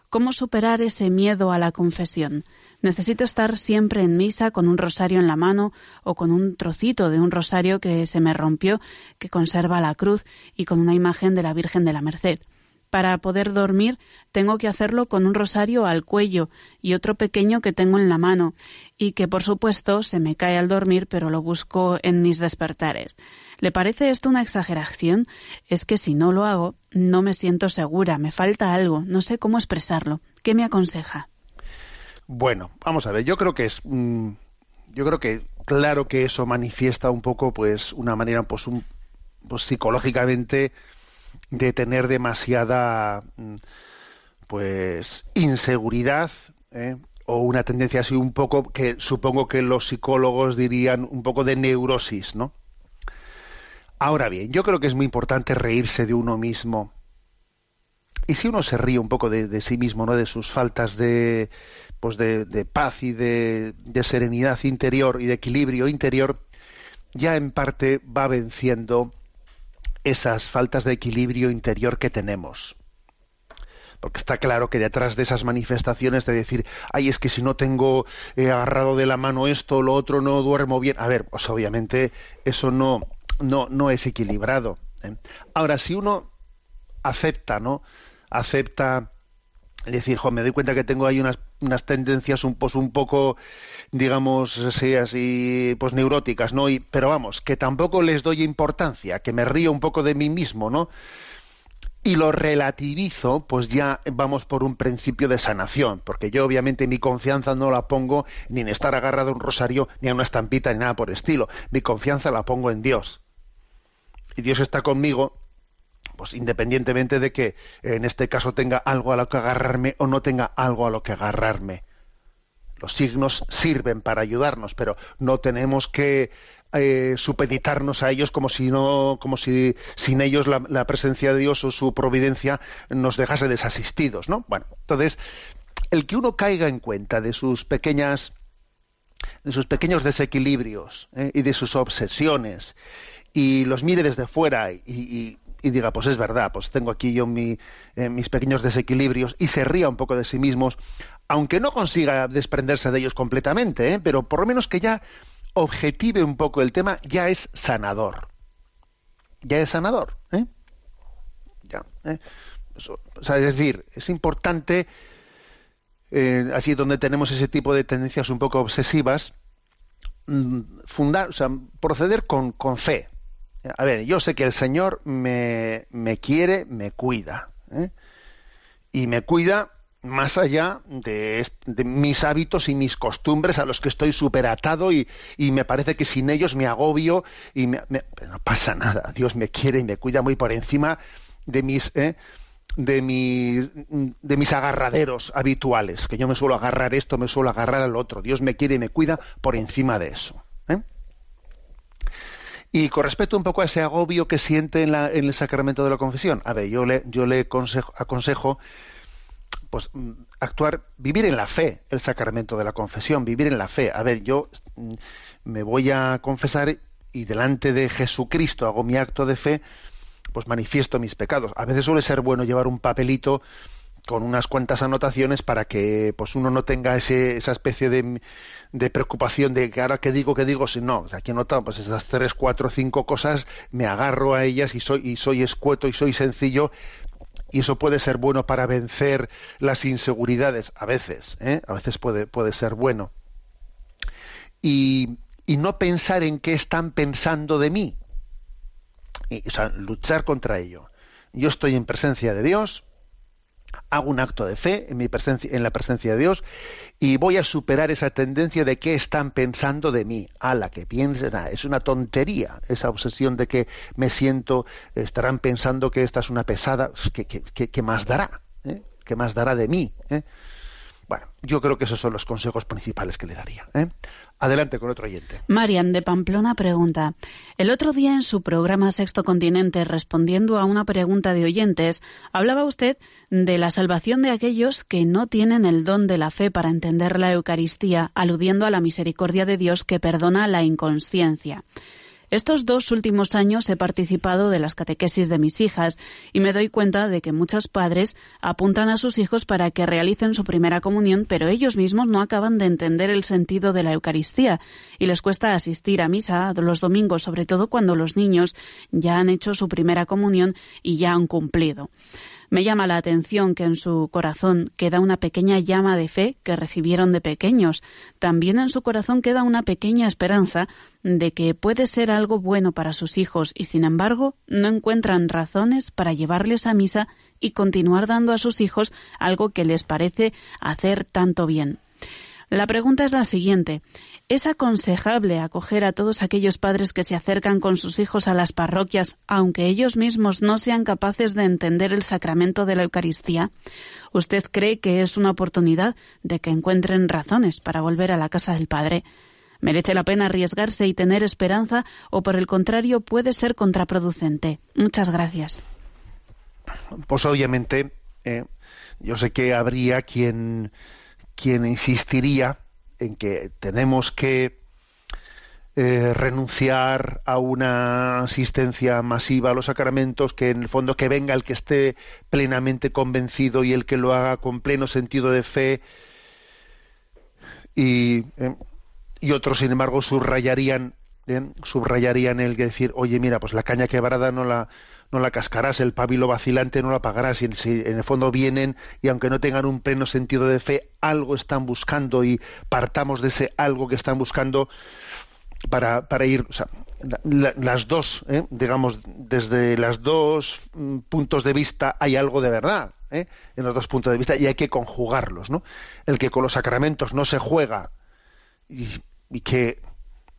¿Cómo superar ese miedo a la confesión? Necesito estar siempre en misa con un rosario en la mano o con un trocito de un rosario que se me rompió, que conserva la cruz y con una imagen de la Virgen de la Merced. Para poder dormir tengo que hacerlo con un rosario al cuello y otro pequeño que tengo en la mano, y que por supuesto se me cae al dormir, pero lo busco en mis despertares. ¿Le parece esto una exageración? Es que si no lo hago, no me siento segura, me falta algo, no sé cómo expresarlo. ¿Qué me aconseja? Bueno, vamos a ver, yo creo que es mm, yo creo que claro que eso manifiesta un poco pues una manera pues un pues psicológicamente de tener demasiada mm, pues inseguridad ¿eh? o una tendencia así un poco que supongo que los psicólogos dirían un poco de neurosis, ¿no? Ahora bien, yo creo que es muy importante reírse de uno mismo. Y si uno se ríe un poco de, sí mismo, ¿no? De sus faltas de, pues de, de paz y de, de serenidad interior y de equilibrio interior, ya en parte va venciendo esas faltas de equilibrio interior que tenemos. Porque está claro que detrás de esas manifestaciones de decir, ay, es que si no tengo eh, agarrado de la mano esto lo otro, no duermo bien. A ver, pues obviamente eso no, no, no es equilibrado. ¿eh? Ahora, si uno acepta, ¿no? Acepta decir, jo, me doy cuenta que tengo ahí unas, unas tendencias un, pues, un poco, digamos, así, así, pues neuróticas, ¿no? Y, pero vamos, que tampoco les doy importancia, que me río un poco de mí mismo, ¿no? Y lo relativizo, pues ya vamos por un principio de sanación, porque yo obviamente mi confianza no la pongo ni en estar agarrado a un rosario, ni a una estampita, ni nada por estilo. Mi confianza la pongo en Dios. Y Dios está conmigo pues independientemente de que en este caso tenga algo a lo que agarrarme o no tenga algo a lo que agarrarme. Los signos sirven para ayudarnos, pero no tenemos que eh, supeditarnos a ellos como si no, como si sin ellos la, presencia de Dios o su providencia nos dejase desasistidos, ¿no? Bueno, entonces el que uno caiga en cuenta de sus pequeñas, de sus pequeños desequilibrios ¿eh? y de sus obsesiones y los mire desde fuera y, y diga, pues es verdad, pues tengo aquí yo mi, eh, mis pequeños desequilibrios y se ría un poco de sí mismos, aunque no consiga desprenderse de ellos completamente, ¿eh? pero por lo menos que ya objetive un poco el tema, ya es sanador. Ya es sanador. ¿eh? Ya, ¿eh? O sea, es decir, es importante, así donde tenemos ese tipo de tendencias un poco obsesivas, mm, fundar, o sea, proceder con, con fe, a ver, yo sé que el Señor me, me quiere, me cuida. ¿eh? Y me cuida más allá de, mis hábitos y mis costumbres a los que estoy superatado y, y me parece que sin ellos me agobio y me, no pasa nada. Dios me quiere y me cuida muy por encima de mis, ¿eh? de, mis, de mis agarraderos habituales, que yo me suelo agarrar esto, me suelo agarrar al otro. Dios me quiere y me cuida por encima de eso. Y con respecto un poco a ese agobio que siente en, la, en el sacramento de la confesión, a ver, yo le, yo le aconsejo, aconsejo pues actuar, vivir en la fe, el sacramento de la confesión, vivir en la fe. A ver, yo mm, me voy a confesar y delante de Jesucristo hago mi acto de fe, pues manifiesto mis pecados. A veces suele ser bueno llevar un papelito con unas cuantas anotaciones para que pues uno no tenga ese, esa especie de, de, preocupación de que ahora que digo que digo si no. O sea, aquí pues esas tres cuatro cinco cosas me agarro a ellas y soy y soy escueto y soy sencillo y eso puede ser bueno para vencer las inseguridades a veces ¿eh? a veces puede puede ser bueno. Y, y no pensar en qué están pensando de mí. Y, o sea, luchar contra ello. Yo estoy en presencia de Dios hago un acto de fe en, mi presencia, en la presencia de Dios y voy a superar esa tendencia de qué están pensando de mí. A la que piensen, ah, es una tontería esa obsesión de que me siento, estarán pensando que esta es una pesada, ¿qué, qué, qué más dará? ¿Eh? ¿Qué más dará de mí? ¿Eh? Bueno, yo creo que esos son los consejos principales que le daría. ¿eh? Adelante con otro oyente. Marian de Pamplona pregunta, el otro día en su programa Sexto Continente, respondiendo a una pregunta de oyentes, hablaba usted de la salvación de aquellos que no tienen el don de la fe para entender la Eucaristía, aludiendo a la misericordia de Dios que perdona la inconsciencia. Estos dos últimos años he participado de las catequesis de mis hijas y me doy cuenta de que muchos padres apuntan a sus hijos para que realicen su primera comunión, pero ellos mismos no acaban de entender el sentido de la Eucaristía y les cuesta asistir a misa los domingos, sobre todo cuando los niños ya han hecho su primera comunión y ya han cumplido. Me llama la atención que en su corazón queda una pequeña llama de fe que recibieron de pequeños. También en su corazón queda una pequeña esperanza de que puede ser algo bueno para sus hijos y sin embargo no encuentran razones para llevarles a misa y continuar dando a sus hijos algo que les parece hacer tanto bien. La pregunta es la siguiente. ¿Es aconsejable acoger a todos aquellos padres que se acercan con sus hijos a las parroquias, aunque ellos mismos no sean capaces de entender el sacramento de la Eucaristía? ¿Usted cree que es una oportunidad de que encuentren razones para volver a la casa del Padre? ¿Merece la pena arriesgarse y tener esperanza o por el contrario puede ser contraproducente? Muchas gracias. Pues obviamente, eh, yo sé que habría quien quien insistiría en que tenemos que eh, renunciar a una asistencia masiva a los sacramentos, que en el fondo que venga el que esté plenamente convencido y el que lo haga con pleno sentido de fe. Y, eh, y otros sin embargo subrayarían eh, subrayarían el que decir oye mira pues la caña quebrada no la no la cascarás, el pábilo vacilante no la pagarás. Y si en el fondo vienen y aunque no tengan un pleno sentido de fe, algo están buscando y partamos de ese algo que están buscando para, para ir, las dos, ¿eh? digamos, desde las dos mm, puntos de vista hay algo de verdad. ¿eh? en los dos puntos de vista y hay que conjugarlos, ¿no? El que con los sacramentos no se juega y, y que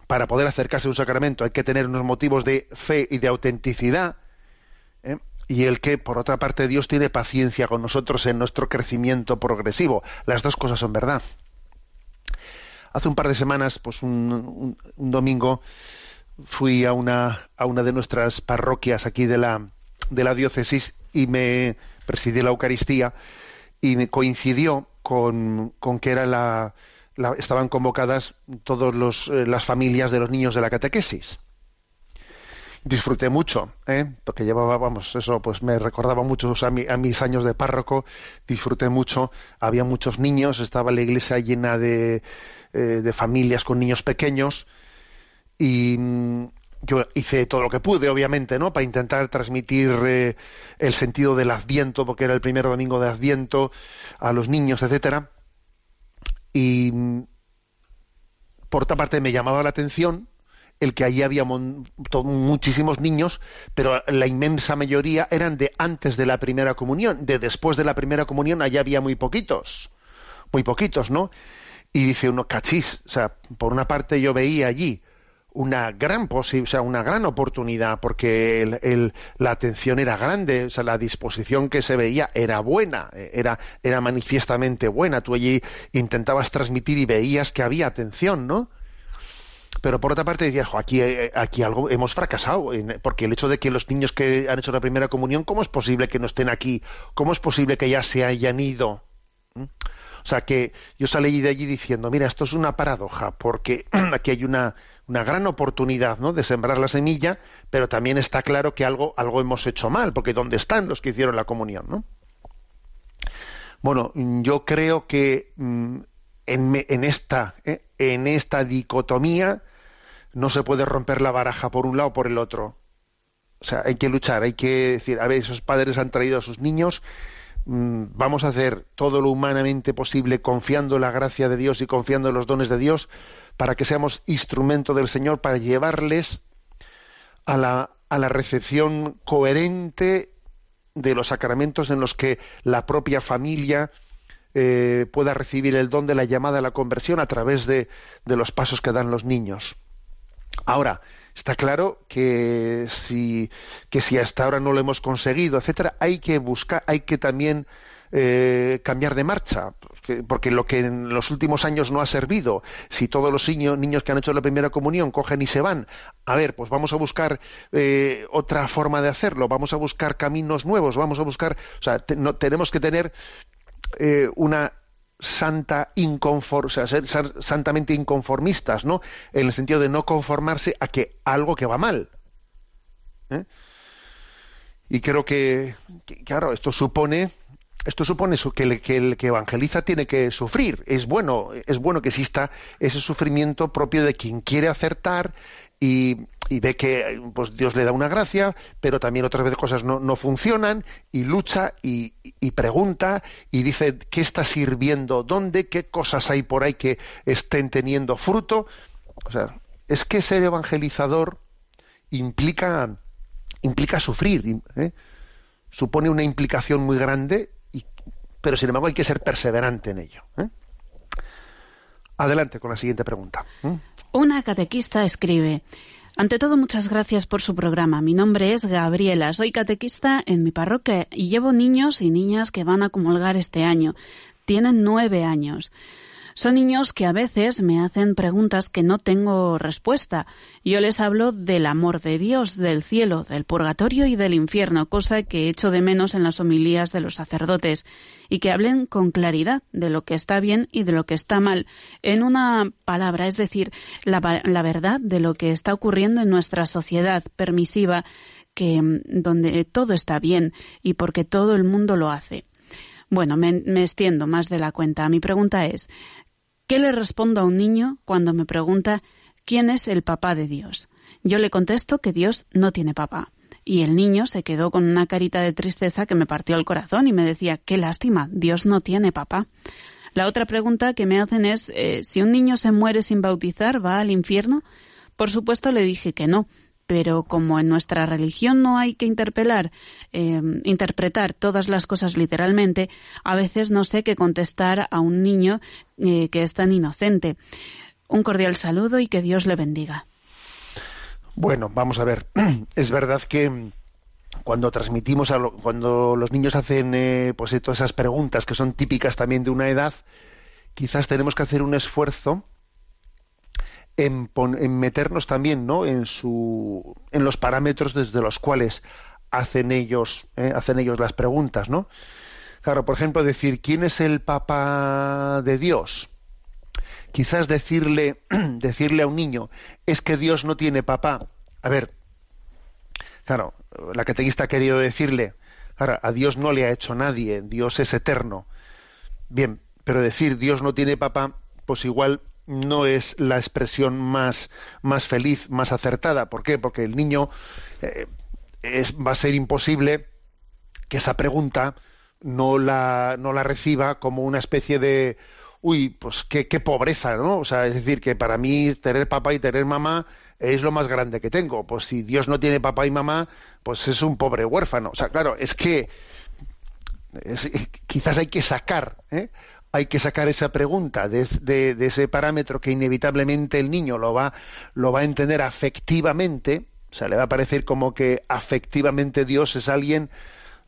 para poder acercarse a un sacramento hay que tener unos motivos de fe y de autenticidad, ¿eh? y el que, por otra parte, Dios tiene paciencia con nosotros en nuestro crecimiento progresivo. Las dos cosas son verdad. Hace un par de semanas, pues un, domingo, fui a una, a una de nuestras parroquias aquí de la, de la diócesis y me presidí la Eucaristía y me coincidió con, con que era la, estaban convocadas todas las familias de los niños de la catequesis disfruté mucho, ¿eh? porque llevaba, vamos, eso pues me recordaba mucho a, mi- a mis años de párroco, disfruté mucho, había muchos niños, estaba la iglesia llena de, eh, de familias con niños pequeños y mm, yo hice todo lo que pude, obviamente, ¿no? Para intentar transmitir eh, el sentido del Adviento, porque era el primer domingo de Adviento, a los niños, etcétera. Y mm, por otra parte me llamaba la atención el que allí había muchísimos niños, pero la inmensa mayoría eran de antes de la primera comunión, de después de la primera comunión allá había muy poquitos, muy poquitos, ¿no? Y dice uno, cachis, o sea, por una parte yo veía allí una gran posi- o sea, una gran oportunidad, porque el- el- la atención era grande, o sea, la disposición que se veía era buena, era, era manifiestamente buena. Tú allí intentabas transmitir y veías que había atención, ¿no? Pero por otra parte decías, "Jo, aquí, eh, aquí algo hemos fracasado, porque el hecho de que los niños que han hecho la primera comunión, ¿cómo es posible que no estén aquí? ¿Cómo es posible que ya se hayan ido? ¿Mm? O sea que yo salí de allí diciendo, mira, esto es una paradoja, porque (clears throat) aquí hay una, una gran oportunidad ¿no? de sembrar la semilla, pero también está claro que algo, algo hemos hecho mal, porque ¿dónde están los que hicieron la comunión? ¿no? Bueno, yo creo que mm, en, en esta, ¿eh? En esta dicotomía no se puede romper la baraja por un lado o por el otro. O sea, hay que luchar, hay que decir, a ver, esos padres han traído a sus niños, mm, vamos a hacer todo lo humanamente posible confiando en la gracia de Dios y confiando en los dones de Dios para que seamos instrumento del Señor para llevarles a la, a la recepción coherente de los sacramentos en los que la propia familia eh, pueda recibir el don de la llamada a la conversión a través de, de los pasos que dan los niños. Ahora, está claro que si, que si hasta ahora no lo hemos conseguido, etcétera, hay que buscar, hay que también eh, cambiar de marcha, porque, lo que en los últimos años no ha servido, si todos los niños, que han hecho la primera comunión cogen y se van, a ver, pues vamos a buscar eh, otra forma de hacerlo, vamos a buscar caminos nuevos, vamos a buscar, o sea, no, tenemos que tener eh, una santa inconfor, o sea, ser santamente inconformistas, ¿no? En el sentido de no conformarse a que algo que va mal. ¿eh? Y creo que, que, claro, esto supone esto supone su- que el, que el que evangeliza tiene que sufrir. Es bueno, es bueno que exista ese sufrimiento propio de quien quiere acertar y, ve que pues, Dios le da una gracia, pero también otras veces cosas no, no funcionan y lucha y, pregunta y dice qué está sirviendo, dónde, qué cosas hay por ahí que estén teniendo fruto. O sea, es que ser evangelizador implica implica sufrir, ¿eh? supone una implicación muy grande, pero sin embargo hay que ser perseverante en ello. ¿eh? Adelante con la siguiente pregunta. ¿eh? Una catequista escribe. Ante todo, muchas gracias por su programa. Mi nombre es Gabriela. Soy catequista en mi parroquia y llevo niños y niñas que van a comulgar este año. Tienen nueve años. Son niños que a veces me hacen preguntas que no tengo respuesta. Yo les hablo del amor de Dios, del cielo, del purgatorio y del infierno, cosa que echo de menos en las homilías de los sacerdotes, y que hablen con claridad de lo que está bien y de lo que está mal, en una palabra, es decir, la, verdad de lo que está ocurriendo en nuestra sociedad permisiva, que mm, donde todo está bien y porque todo el mundo lo hace. Bueno, me, me extiendo más de la cuenta. Mi pregunta es, ¿qué le respondo a un niño cuando me pregunta quién es el papá de Dios? Yo le contesto que Dios no tiene papá. Y el niño se quedó con una carita de tristeza que me partió el corazón y me decía, qué lástima, Dios no tiene papá. La otra pregunta que me hacen es, eh, si un niño se muere sin bautizar, ¿va al infierno? Por supuesto le dije que no, pero como en nuestra religión no hay que interpelar, eh, interpretar todas las cosas literalmente, a veces no sé qué contestar a un niño eh, que es tan inocente. Un cordial saludo y que Dios le bendiga. Bueno, vamos a ver. (clears throat) Es verdad que cuando transmitimos, a lo- cuando los niños hacen eh, pues todas esas preguntas que son típicas también de una edad, quizás tenemos que hacer un esfuerzo en, meternos también ¿no? en, su, en los parámetros desde los cuales hacen ellos, eh, hacen ellos las preguntas. ¿no? Claro, por ejemplo, decir, ¿quién es el Papa de Dios? Quizás decirle, (clears throat) decirle a un niño, es que Dios no tiene papá. A ver, claro, la catequista ha querido decirle, a Dios no le ha hecho nadie, Dios es eterno. Bien, pero decir Dios no tiene papá, pues igual no es la expresión más, más feliz, más acertada. ¿Por qué? Porque el niño eh, es, va a ser imposible que esa pregunta no la, no la reciba como una especie de uy, pues qué, qué pobreza, ¿no? O sea, es decir, que para mí tener papá y tener mamá es lo más grande que tengo. Pues si Dios no tiene papá y mamá, pues es un pobre huérfano. O sea, claro, es que es- quizás hay que sacar, ¿eh? Hay que sacar esa pregunta de, ese parámetro que inevitablemente el niño lo va, lo va a entender afectivamente, o sea, le va a parecer como que afectivamente Dios es alguien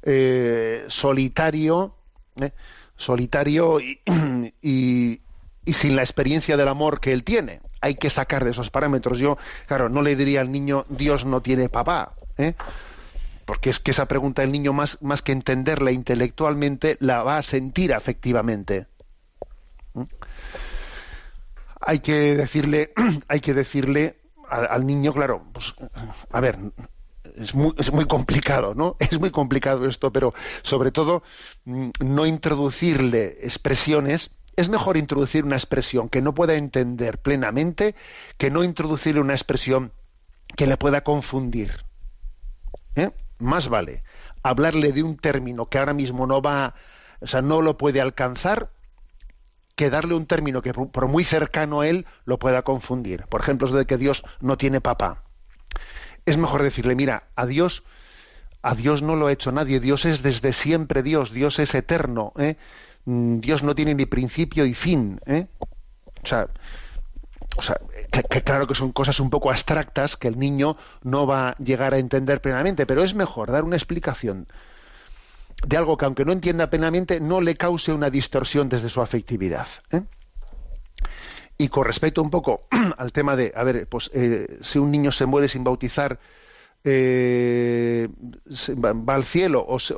eh, solitario, ¿eh? solitario (clears throat) y sin la experiencia del amor que él tiene. Hay que sacar de esos parámetros. Yo, claro, no le diría al niño, Dios no tiene papá. ¿eh? porque es que esa pregunta el niño más, más que entenderla intelectualmente la va a sentir afectivamente. Hay que decirle, (clears throat) hay que decirle al, al niño, claro, pues, a ver, es muy, es muy complicado, ¿no? (laughs) Es muy complicado esto, pero sobre todo mm, no introducirle expresiones. Es mejor introducir una expresión que no pueda entender plenamente que no introducirle una expresión que le pueda confundir. ¿eh? Más vale hablarle de un término que ahora mismo no va, o sea, no lo puede alcanzar, que darle un término que por muy cercano a él lo pueda confundir. Por ejemplo, eso de que Dios no tiene papá. Es mejor decirle, mira, a Dios, a Dios no lo ha hecho nadie, Dios es desde siempre Dios, Dios es eterno, ¿eh? Mm, Dios no tiene ni principio y fin, ¿eh? O sea, o sea, que, que claro que son cosas un poco abstractas que el niño no va a llegar a entender plenamente, pero es mejor dar una explicación de algo que aunque no entienda plenamente no le cause una distorsión desde su afectividad. ¿eh? Y con respecto un poco (clears throat) al tema de, a ver, pues eh, si un niño se muere sin bautizar, eh, va, al cielo o se,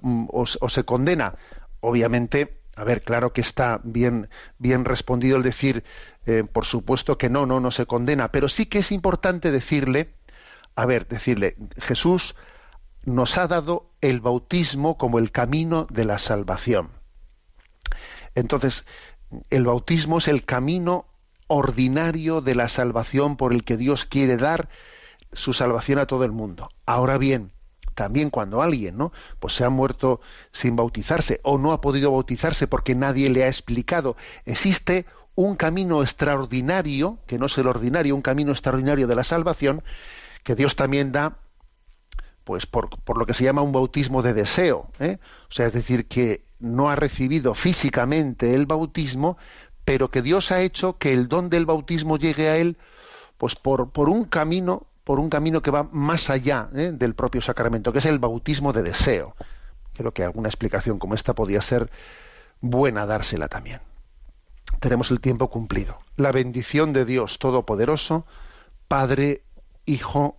mm, o se- o se condena, obviamente, a ver, claro que está bien, bien respondido el decir, por supuesto que no, no, no se condena, pero sí que es importante decirle, a ver, decirle, Jesús nos ha dado el bautismo como el camino de la salvación. Entonces, el bautismo es el camino ordinario de la salvación por el que Dios quiere dar su salvación a todo el mundo. Ahora bien, también cuando alguien, ¿no? Pues se ha muerto sin bautizarse o no ha podido bautizarse porque nadie le ha explicado, existe un camino extraordinario, que no es el ordinario, un camino extraordinario de la salvación, que Dios también da, pues por, por lo que se llama un bautismo de deseo. ¿eh? O sea, es decir, que no ha recibido físicamente el bautismo, pero que Dios ha hecho que el don del bautismo llegue a él, pues por, por un camino por un camino que va más allá ¿eh? del propio sacramento, que es el bautismo de deseo. Creo que alguna explicación como esta podía ser buena dársela también. Tenemos el tiempo cumplido. La bendición de Dios Todopoderoso, Padre, Hijo